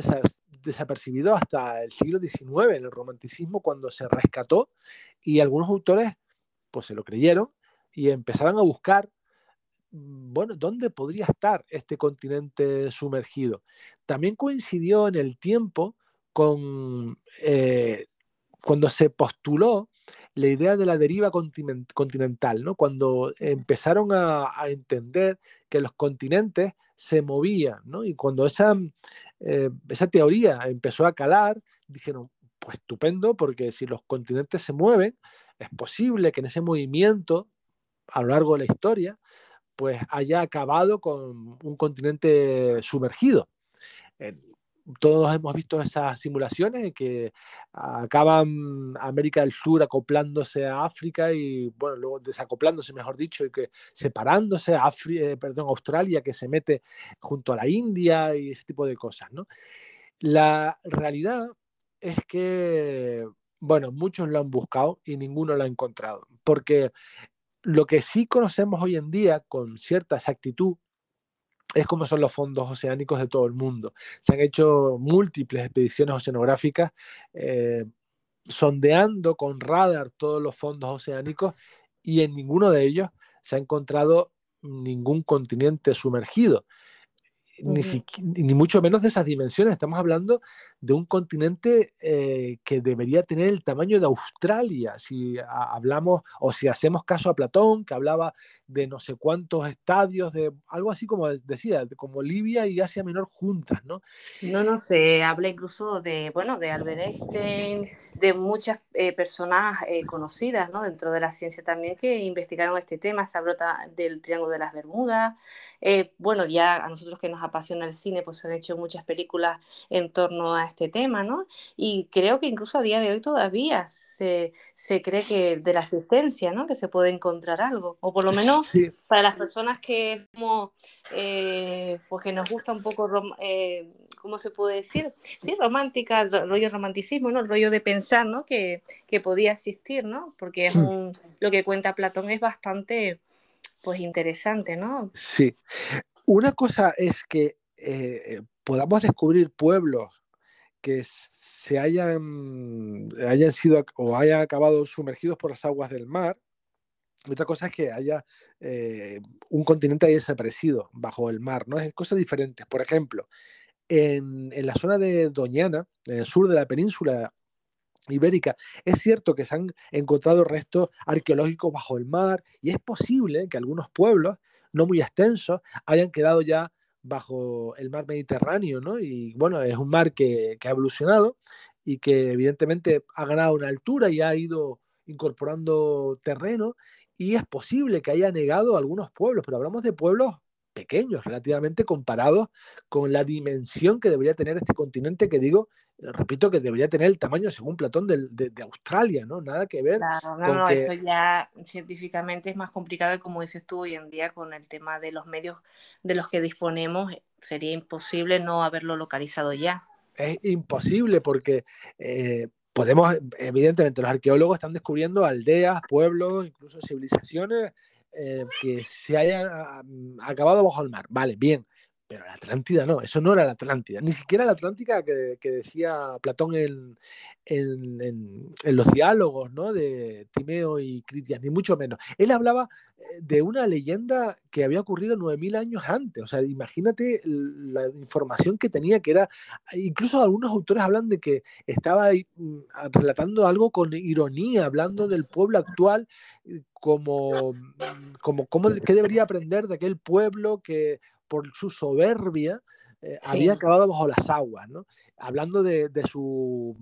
desapercibido hasta el siglo XIX, en el romanticismo, cuando se rescató y algunos autores pues se lo creyeron y empezaron a buscar, bueno, ¿dónde podría estar este continente sumergido? También coincidió en el tiempo eh, cuando se postuló la idea de la deriva continental, cuando empezaron a, entender que los continentes se movían, y cuando eh, esa teoría empezó a calar, dijeron, pues estupendo, porque si los continentes se mueven, es posible que en ese movimiento, a lo largo de la historia, pues haya acabado con un continente sumergido todos hemos visto esas simulaciones que acaban América del Sur acoplándose a África y, bueno, luego desacoplándose, mejor dicho, y que separándose a eh, perdón, Australia, que se mete junto a la India y ese tipo de cosas, ¿no? La realidad es que, bueno, muchos lo han buscado y ninguno lo ha encontrado, porque lo que sí conocemos hoy en día con cierta exactitud es como son los fondos oceánicos de todo el mundo. Se han hecho múltiples expediciones oceanográficas eh, sondeando con radar todos los fondos oceánicos y en ninguno de ellos se ha encontrado ningún continente sumergido ni, mucho menos de esas dimensiones. Estamos hablando de un continente eh, que debería tener el tamaño de Australia, si hablamos o si hacemos caso a Platón, que hablaba de no sé cuántos estadios, de algo así como decía, como Libia y Asia Menor juntas, ¿no? No, no, se habla incluso de, bueno, de Albert Einstein, de muchas eh, personas eh, conocidas, ¿no? Dentro de la ciencia también que investigaron este tema, se habló del Triángulo de las Bermudas, bueno, ya a nosotros que nos apasiona el cine, pues se han hecho muchas películas en torno a este tema, ¿no? Y creo que incluso a día de hoy todavía se, se cree que de la existencia, ¿no? Que se puede encontrar algo, o por lo menos para las personas que somos, eh, pues que nos gusta un poco, eh, ¿cómo se puede decir? Sí, romántica, el rollo romanticismo, ¿no? El rollo de pensar, ¿no? Que, que podía existir, ¿no? Porque es hmm. un, lo que cuenta Platón es bastante pues interesante, ¿no? Sí. Una cosa es que eh, podamos descubrir pueblos que se hayan, hayan sido o hayan acabado sumergidos por las aguas del mar. Otra cosa es que haya eh, un continente ahí desaparecido bajo el mar, ¿no? Es cosas diferentes. Por ejemplo, en, en, la zona de Doñana, en el sur de la península ibérica, es cierto que se han encontrado restos arqueológicos bajo el mar y es posible que algunos pueblos no muy extensos, hayan quedado ya bajo el mar Mediterráneo, ¿no? Y bueno, es un mar que, ha evolucionado y que evidentemente ha ganado una altura y ha ido incorporando terreno y es posible que haya negado algunos pueblos, pero hablamos de pueblos pequeños relativamente comparados con la dimensión que debería tener este continente que digo, repito que debería tener el tamaño según Platón de, de, Australia, ¿no? Nada que ver. Claro, no, no, eso ya científicamente es más complicado y como dices tú hoy en día con el tema de los medios de los que disponemos, sería imposible no haberlo localizado ya. Es imposible porque eh, podemos, evidentemente los arqueólogos están descubriendo aldeas, pueblos, incluso civilizaciones eh, que se haya acabado bajo el mar. Vale, bien. Pero la Atlántida no, eso no era la Atlántida, ni siquiera la Atlántica que, decía Platón en, en, los diálogos ¿no? de Timeo y Critias, ni mucho menos. Él hablaba eh, de una leyenda que había ocurrido 9.000 años antes, o sea, imagínate la información que tenía, que era, incluso algunos autores hablan de que estaba mm, relatando algo con ironía, hablando del pueblo actual eh, como, mm, como, como qué debería aprender de aquel pueblo que por su soberbia, eh, había acabado bajo las aguas, ¿no? Hablando de, su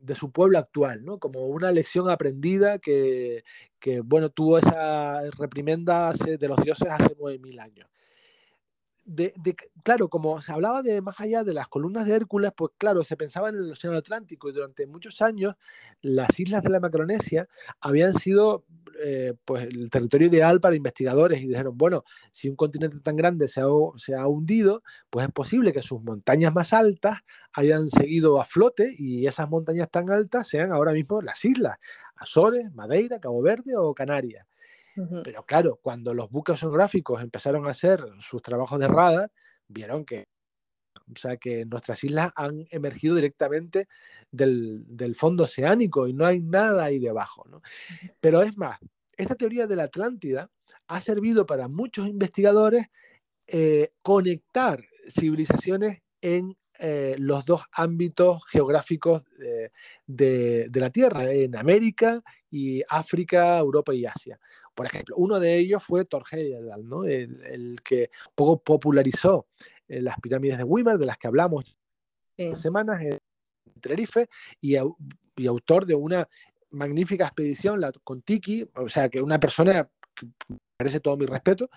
de su pueblo actual, ¿no? Como una lección aprendida que, que bueno, tuvo esa reprimenda de los dioses hace 9.000 años de, claro, como se hablaba de más allá de las columnas de Hércules, pues claro, se pensaba en el Océano Atlántico y durante muchos años las islas de la Macronesia habían sido eh, pues el territorio ideal para investigadores y dijeron, bueno, si un continente tan grande se ha, se ha hundido, pues es posible que sus montañas más altas hayan seguido a flote y esas montañas tan altas sean ahora mismo las islas, Azores, Madeira, Cabo Verde o Canarias. Pero claro, cuando los buques oceanográficos empezaron a hacer sus trabajos de radar, vieron que, o sea, que nuestras islas han emergido directamente del, fondo oceánico y no hay nada ahí debajo. ¿no? Pero es más, esta teoría de la Atlántida ha servido para muchos investigadores eh, conectar civilizaciones en eh, los dos ámbitos geográficos de, la Tierra, en América y África, Europa y Asia. Por ejemplo, uno de ellos fue Thor Heyerdahl, ¿no? el, que poco popularizó eh, las pirámides de Weimar, de las que hablamos sí. semanas en Tenerife, y, y, autor de una magnífica expedición la, con Tiki, o sea, que una persona que merece todo mi respeto,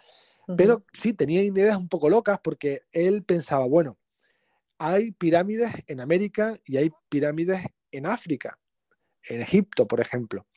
pero sí tenía ideas un poco locas porque él pensaba, bueno, hay pirámides en América y hay pirámides en África, en Egipto, por ejemplo.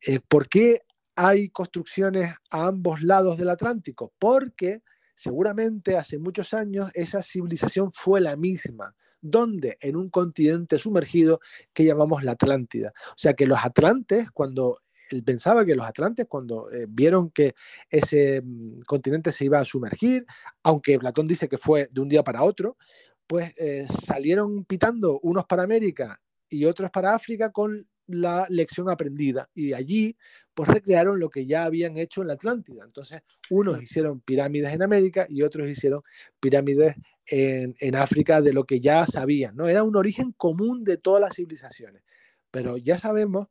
Eh, ¿Por qué hay construcciones a ambos lados del Atlántico? Porque seguramente hace muchos años esa civilización fue la misma. ¿Dónde? En un continente sumergido que llamamos la Atlántida. O sea que los atlantes, cuando él pensaba que los atlantes, cuando eh, vieron que ese mm, continente se iba a sumergir, aunque Platón dice que fue de un día para otro, pues eh, salieron pitando unos para América y otros para África con la lección aprendida y allí pues recrearon lo que ya habían hecho en la Atlántida. Entonces, unos hicieron pirámides en América y otros hicieron pirámides en, en, África de lo que ya sabían, ¿no? Era un origen común de todas las civilizaciones. Pero ya sabemos,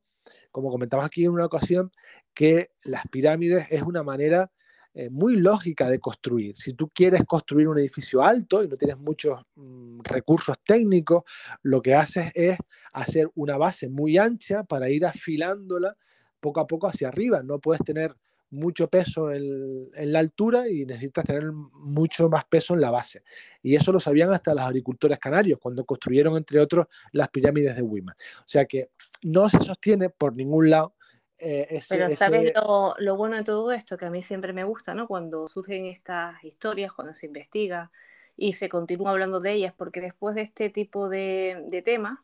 como comentamos aquí en una ocasión, que las pirámides es una manera eh, muy lógica de construir. Si tú quieres construir un edificio alto y no tienes muchos mm, recursos técnicos, lo que haces es hacer una base muy ancha para ir afilándola poco a poco hacia arriba. No puedes tener mucho peso en, la altura y necesitas tener mucho más peso en la base. Y eso lo sabían hasta los agricultores canarios cuando construyeron, entre otros, las pirámides de Wima. O sea que no se sostiene por ningún lado eh, Pero ¿sabes lo, bueno de todo esto? Que a mí siempre me gusta, ¿no? Cuando surgen estas historias, cuando se investiga y se continúa hablando de ellas, porque después de este tipo de, temas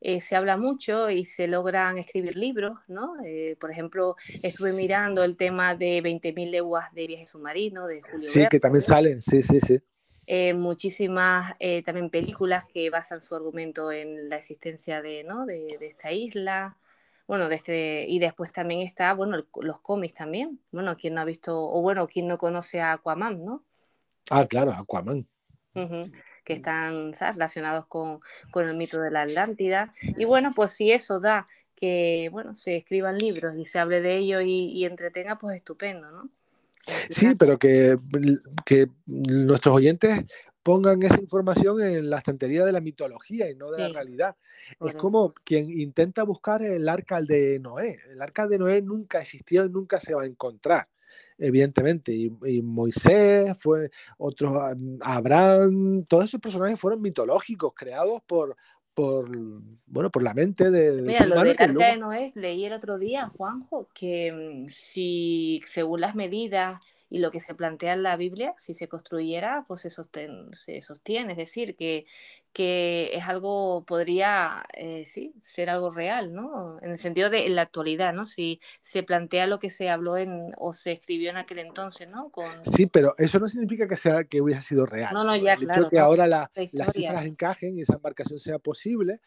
eh, se habla mucho y se logran escribir libros, ¿no? Eh, por ejemplo, estuve mirando el tema de 20.000 leguas de viaje submarino de Julio Sí, que también salen, sí, sí, sí. muchísimas también películas que basan su argumento en la existencia de, ¿no? de, de esta isla. Bueno, este, y después también está, bueno, los cómics también. Bueno, quien no ha visto, o bueno, quien no conoce a Aquaman, ¿no? Ah, claro, Aquaman. que están relacionados con, el mito de la Atlántida. Y bueno, pues si eso da que, bueno, se escriban libros y se hable de ello y, entretenga, pues estupendo, ¿no? Sí, pero que, que, nuestros oyentes pongan esa información en la estantería de la mitología y no de la realidad. es como quien intenta buscar el arca de Noé. El arca de Noé nunca existió y nunca se va a encontrar, evidentemente. Y, Moisés, fue otros, Abraham, todos esos personajes fueron mitológicos, creados por, por bueno por la mente de, Mira, lo del arca de Noé leí el otro día, Juanjo, que mm, si según las medidas y lo que se plantea en la Biblia, si se construyera, pues se, se sostiene, es decir, que, que es algo, podría, eh, sí, ser algo real, ¿no? En el sentido de en la actualidad, ¿no? Si se plantea lo que se habló en, o se escribió en aquel entonces, ¿no? Con... Sí, pero eso no significa que, sea, que hubiese sido real. No, no, ya, el claro. Hecho que ahora las cifras encajen y esa embarcación sea posible,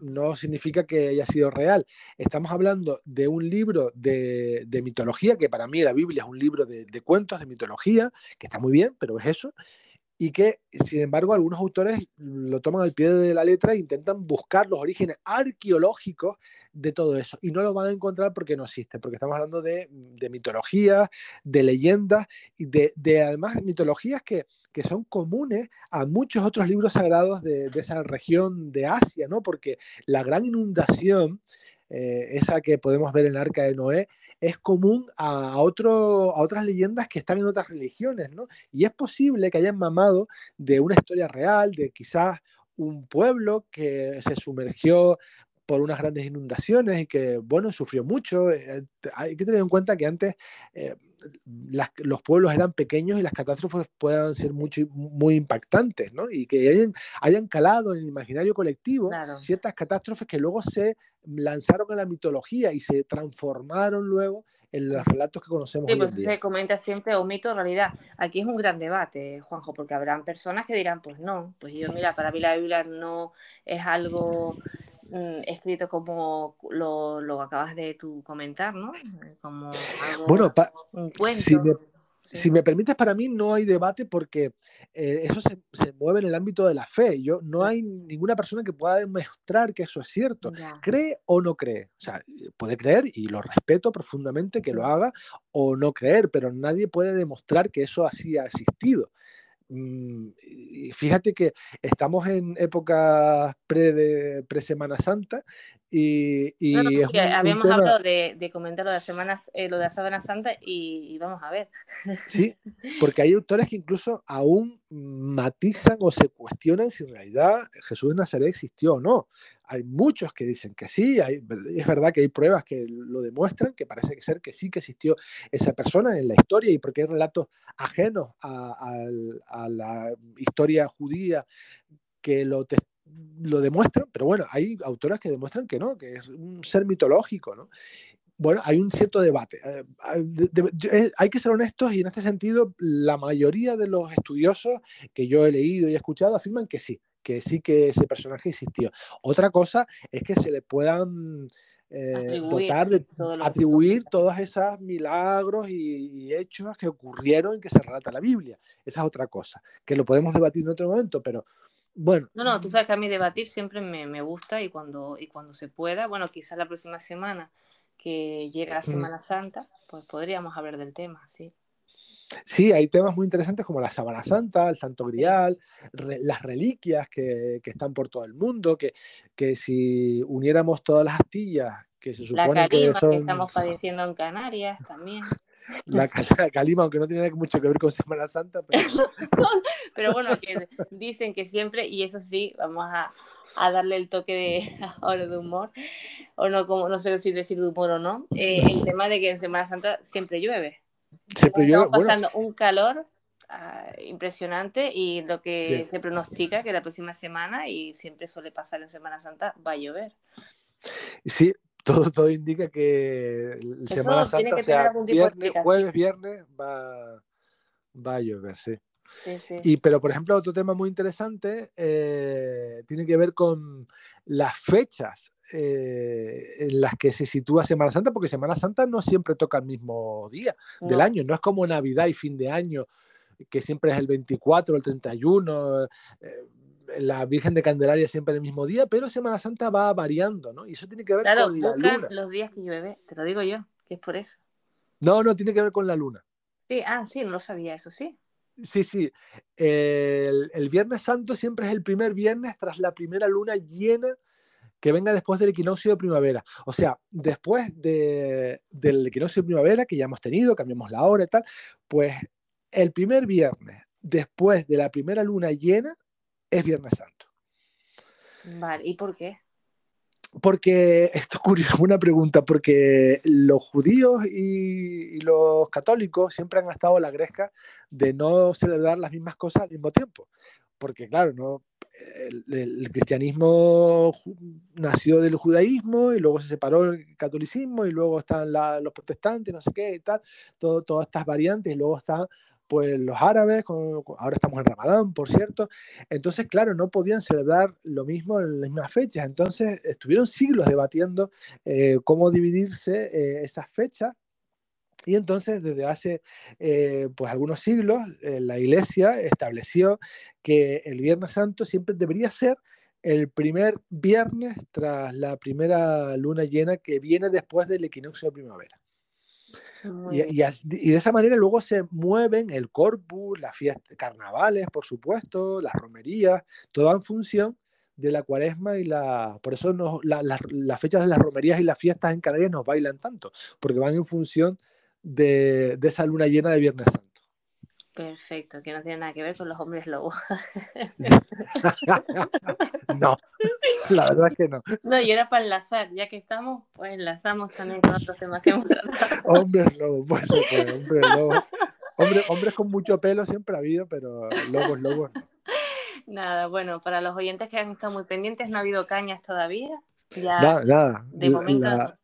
no significa que haya sido real. Estamos hablando de un libro de, mitología, que para mí la Biblia es un libro de, cuentos, de mitología, que está muy bien, pero es eso, y que, sin embargo, algunos autores lo toman al pie de la letra e intentan buscar los orígenes arqueológicos de todo eso. Y no lo van a encontrar porque no existe, porque estamos hablando de, mitologías, de leyendas y de, de además mitologías que, que, son comunes a muchos otros libros sagrados de, de, esa región de Asia, ¿no? Porque la gran inundación, eh, esa que podemos ver en el Arca de Noé, es común a, otro, a otras leyendas que están en otras religiones, ¿no? Y es posible que hayan mamado de una historia real, de quizás un pueblo que se sumergió por unas grandes inundaciones y que, bueno, sufrió mucho. Eh, hay que tener en cuenta que antes eh, los pueblos eran pequeños y las catástrofes puedan ser mucho, muy impactantes, ¿no? Y que hayan, hayan calado en el imaginario colectivo ciertas catástrofes que luego se lanzaron a la mitología y se transformaron luego en los relatos que conocemos sí, hoy pues en día. se comenta siempre o mito o realidad. Aquí es un gran debate, Juanjo, porque habrán personas que dirán, pues no, pues yo, mira, para mí la Biblia no es algo escrito como lo, lo, acabas de tú comentar, ¿no? Como algo, bueno, un cuento. Si me, si me permites, para mí no hay debate porque eh, eso se, se, mueve en el ámbito de la fe. Yo, no hay ninguna persona que pueda demostrar que eso es cierto. Ya. Cree o no cree. O sea, puede creer y lo respeto profundamente que lo haga o no creer, pero nadie puede demostrar que eso así ha existido. Mm, fíjate que estamos en época pre, de, pre Semana Santa Y, y No, no, es habíamos tema- hablado de, de comentar lo de, semanas, eh, lo de la Sábana Santa y, y vamos a ver. Sí, porque hay autores que incluso aún matizan o se cuestionan si en realidad Jesús de Nazaret existió o no. Hay muchos que dicen que sí, hay- es verdad que hay pruebas que lo demuestran, que parece ser que sí que existió esa persona en la historia y porque hay relatos ajenos a, al- a la historia judía que lo, lo demuestran, pero bueno, hay autores que demuestran que no, que es un ser mitológico, ¿no? Bueno, hay un cierto debate. Eh, de- de- eh, hay que ser honestos y en este sentido la mayoría de los estudiosos que yo he leído y he escuchado afirman que sí, que sí que ese personaje existió. Otra cosa es que se le puedan eh, Atribuir, dotar de todo atribuir todos esos milagros y, y hechos que ocurrieron y que se relata la Biblia. Esa es otra cosa, que lo podemos debatir en otro momento, pero bueno, No, no, tú sabes que a mí debatir siempre me, me gusta y cuando, y cuando se pueda, bueno, quizás la próxima semana que llega la. Semana Santa, pues podríamos hablar del tema, sí. Sí, hay temas muy interesantes como la Sábana Santa, el Santo Grial, re- las reliquias que, que están por todo el mundo, que, que si uniéramos todas las astillas que se La supone que calima que son estamos padeciendo en Canarias también. La, la calima, aunque no tiene mucho que ver con Semana Santa, pero Pero bueno, que dicen que siempre, y eso sí, vamos a, a darle el toque de ahora de humor, o no, como, no sé si decir de humor o no, eh, el tema de que en Semana Santa siempre llueve. siempre yo, Estamos bueno, pasando un calor ah, impresionante y lo que Sí. se pronostica que la próxima semana, y siempre suele pasar en Semana Santa, va a llover. sí, todo, todo indica que Eso Semana Santa, que sea, algún tipo de viernes, jueves, viernes, va, va a llover, sí. Sí, sí. Y, pero, por ejemplo, otro tema muy interesante eh, tiene que ver con las fechas eh, en las que se sitúa Semana Santa, porque Semana Santa no siempre toca el mismo día del año, no es como Navidad y fin de año, que siempre es el 24 o el 31, eh, la Virgen de Candelaria siempre el mismo día, pero Semana Santa va variando, ¿no? Y eso tiene que ver Claro, con la luna. los días que llueve, te lo digo yo, que es por eso. No, no, tiene que ver con la luna. Sí, ah, sí, no lo sabía, eso sí. Sí, sí. El, el Viernes Santo siempre es el primer viernes tras la primera luna llena que venga después del equinoccio de primavera. O sea, después de- del equinoccio de primavera, que ya hemos tenido, cambiamos la hora y tal, pues el primer viernes después de la primera luna llena es Viernes Santo. Vale, ¿y por qué? Porque esto es curioso, una pregunta, porque los judíos y, y los católicos siempre han estado a la gresca de no celebrar las mismas cosas al mismo tiempo. Porque, claro, no, el, el cristianismo nació del judaísmo y luego se separó el catolicismo y luego están la- los protestantes, no sé qué y tal, todo, todas estas variantes y luego están pues los árabes, ahora estamos en Ramadán, por cierto, entonces, claro, no podían celebrar lo mismo en las mismas fechas. Entonces, estuvieron siglos debatiendo eh, cómo dividirse eh, esas fechas. Y entonces, desde hace eh, pues algunos siglos, eh, la Iglesia estableció que el Viernes Santo siempre debería ser el primer viernes tras la primera luna llena que viene después del equinoccio de primavera. Y, y de esa manera luego se mueven el corpus, las fiestas, carnavales, por supuesto, las romerías, todo en función de la cuaresma y la... Por eso nos- la- las- las fechas de las romerías y las fiestas en Canarias nos bailan tanto, porque van en función de, de esa luna llena de Viernes Santo. Perfecto, que no tiene nada que ver con los hombres lobos. no, la verdad es que no. No, y era para enlazar, ya que estamos, pues enlazamos también con otros temas que hemos tratado. Hombres lobos, bueno, pues, hombres lobos. Hombre- hombres con mucho pelo siempre ha habido, pero lobos, lobos no. Nada, bueno, para los oyentes que han estado muy pendientes, no ha habido cañas todavía. Ya, Nada, nada. de momento La-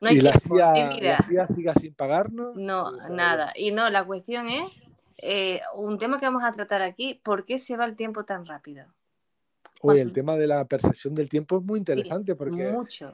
no hay y la CIA, la CIA siga sin pagarnos. No, pues, nada. Y no, la cuestión es, eh, un tema que vamos a tratar aquí, ¿por qué se va el tiempo tan rápido? Oye, el tema de la percepción del tiempo es muy interesante porque, Mucho.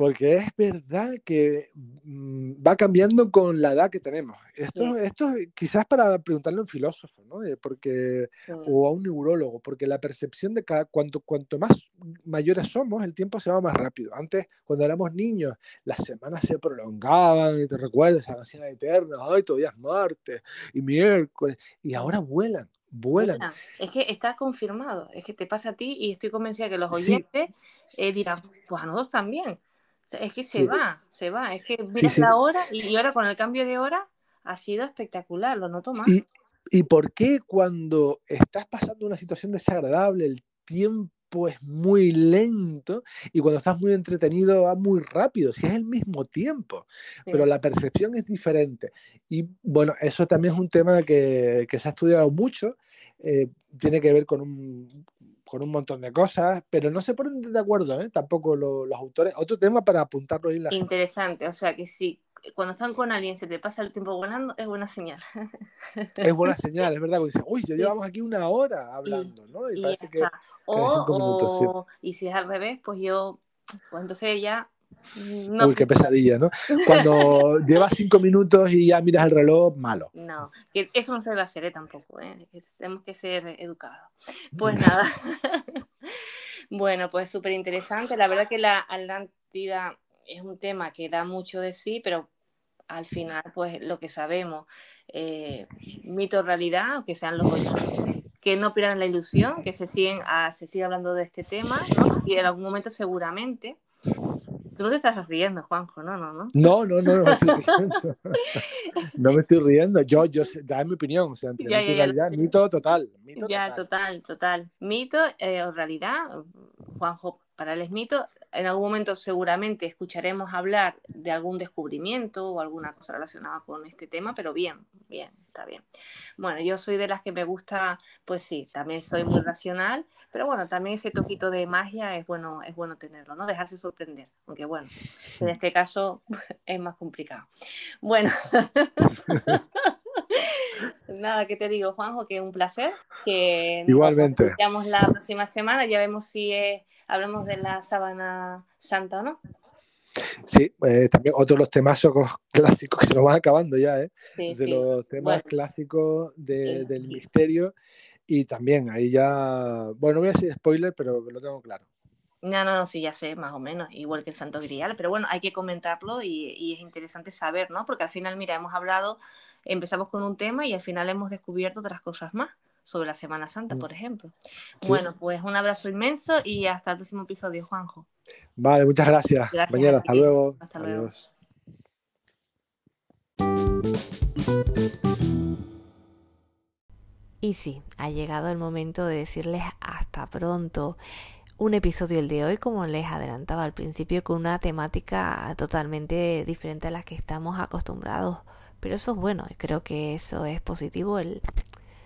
Porque es verdad que mm, va cambiando con la edad que tenemos. Esto, esto quizás para preguntarle a un filósofo, ¿no? Eh, Porque, o a un neurólogo, porque la percepción de cada, cuanto, cuanto más mayores somos, el tiempo se va más rápido. Antes, cuando éramos niños, las semanas se prolongaban y te recuerdas, se hacían eternas, ay, todavía es martes y miércoles, y ahora vuelan, vuelan. Es que está confirmado, es que te pasa a ti y estoy convencida que los oyentes eh, dirán, pues a nosotros también. Es que se va, se va, es que miras la hora y, ahora con el cambio de hora ha sido espectacular, lo noto más. ¿Y, ¿Y por qué cuando estás pasando una situación desagradable, el tiempo es muy lento y cuando estás muy entretenido va muy rápido, si es el mismo tiempo, pero la percepción es diferente. Y bueno, eso también es un tema que, que se ha estudiado mucho, eh, tiene que ver con un, con un montón de cosas, pero no se ponen de acuerdo ¿eh? tampoco los, los autores. Otro tema para apuntarlo ahí la Interesante, o sea que sí, cuando están con alguien se te pasa el tiempo volando, es buena señal. Es buena señal, es verdad. Cuando dicen, uy, ya llevamos aquí una hora hablando, ¿no? Y, parece que, o, Y si es al revés, pues yo, pues entonces ya. No. Uy, qué pesadilla, ¿no? Cuando llevas cinco minutos y ya miras el reloj, malo. No, eso no se debe hacer ¿eh? tampoco, ¿eh? tenemos que ser educados. Pues nada. bueno, pues súper interesante. La verdad que la Atlántida es un tema que da mucho de sí, pero al final, pues lo que sabemos, eh, mito realidad, que sean los que no pierdan la ilusión, que se siguen a, se siga hablando de este tema, y en algún momento seguramente. Tú no te estás riendo, Juanjo, no, no, no. No, no, no, no me estoy riendo. no me estoy riendo. Yo, yo, da mi opinión, o sea, entre mito y realidad, mito total. Mito ya, total. total, Mito eh, o realidad, Juanjo para el mito, en algún momento seguramente escucharemos hablar de algún descubrimiento o alguna cosa relacionada con este tema, pero bien, bien, está bien. Bueno, yo soy de las que me gusta, pues sí, también soy muy racional, pero bueno, también ese toquito de magia es bueno, es bueno tenerlo, ¿no? Dejarse sorprender, aunque bueno, en este caso es más complicado. Bueno. Nada, ¿qué te digo, Juanjo? Que un placer. Que Igualmente. Nos la próxima semana, ya vemos si hablamos de la sábana santa o no. Sí, eh, también otro de los temas clásicos que se nos van acabando ya, ¿eh? de los temas clásicos del misterio. Y también ahí ya, bueno, no voy a decir spoiler, pero lo tengo claro. No, no, sí, ya sé, más o menos, igual que el Santo Grial, pero bueno, hay que comentarlo y, y, es interesante saber, ¿no? Porque al final, mira, hemos hablado, empezamos con un tema y al final hemos descubierto otras cosas más sobre la Semana Santa, mm. por ejemplo. Bueno, pues un abrazo inmenso y hasta el próximo episodio, Juanjo. Vale, muchas gracias. gracias hasta luego. Hasta luego. Y sí, ha llegado el momento de decirles hasta pronto. Un episodio el de hoy, como les adelantaba al principio, con una temática totalmente diferente a la que estamos acostumbrados. Pero eso es bueno, creo que eso es positivo, el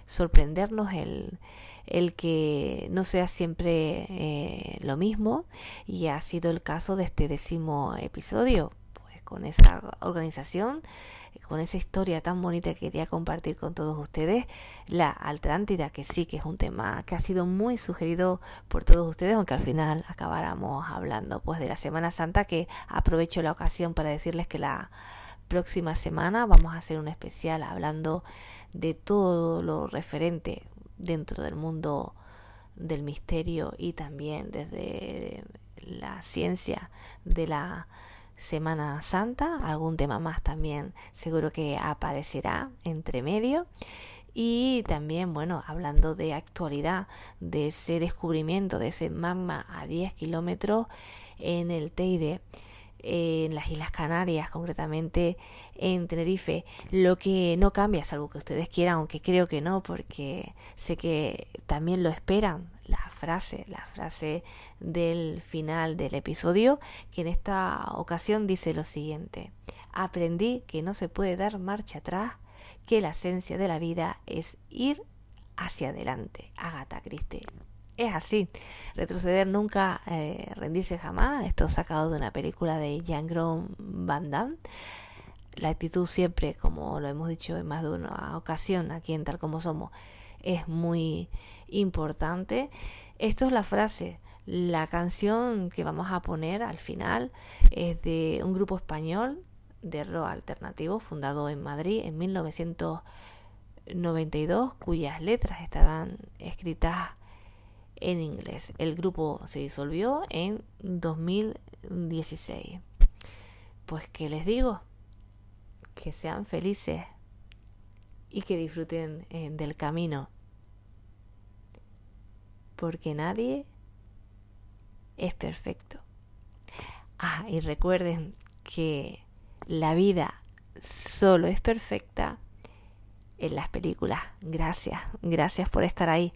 sorprendernos, el, el que no sea siempre eh, lo mismo y ha sido el caso de este décimo episodio pues con esa organización con esa historia tan bonita que quería compartir con todos ustedes la Atlántida que sí que es un tema que ha sido muy sugerido por todos ustedes aunque al final acabáramos hablando pues de la Semana Santa que aprovecho la ocasión para decirles que la próxima semana vamos a hacer un especial hablando de todo lo referente dentro del mundo del misterio y también desde la ciencia de la Semana Santa, algún tema más también seguro que aparecerá entre medio. Y también, bueno, hablando de actualidad, de ese descubrimiento de ese magma a 10 kilómetros en el Teide en las Islas Canarias, concretamente en Tenerife. Lo que no cambia es algo que ustedes quieran, aunque creo que no, porque sé que también lo esperan. La frase, la frase del final del episodio, que en esta ocasión dice lo siguiente. Aprendí que no se puede dar marcha atrás, que la esencia de la vida es ir hacia adelante. Agatha Christie es así. Retroceder nunca, eh, rendirse jamás. Esto sacado de una película de Jean-Claude Van Damme. La actitud siempre, como lo hemos dicho en más de una ocasión aquí en Tal Como Somos, es muy importante. Esto es la frase. La canción que vamos a poner al final es de un grupo español de rock alternativo fundado en Madrid en 1992, cuyas letras estarán escritas en inglés. El grupo se disolvió en 2016. Pues que les digo, que sean felices y que disfruten eh, del camino porque nadie es perfecto. Ah, y recuerden que la vida solo es perfecta en las películas. Gracias, gracias por estar ahí,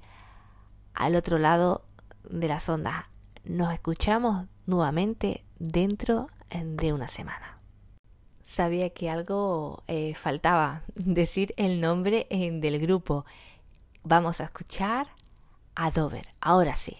al otro lado de las ondas. Nos escuchamos nuevamente dentro de una semana. Sabía que algo eh, faltaba, decir el nombre eh, del grupo. Vamos a escuchar a Dover, ahora sí.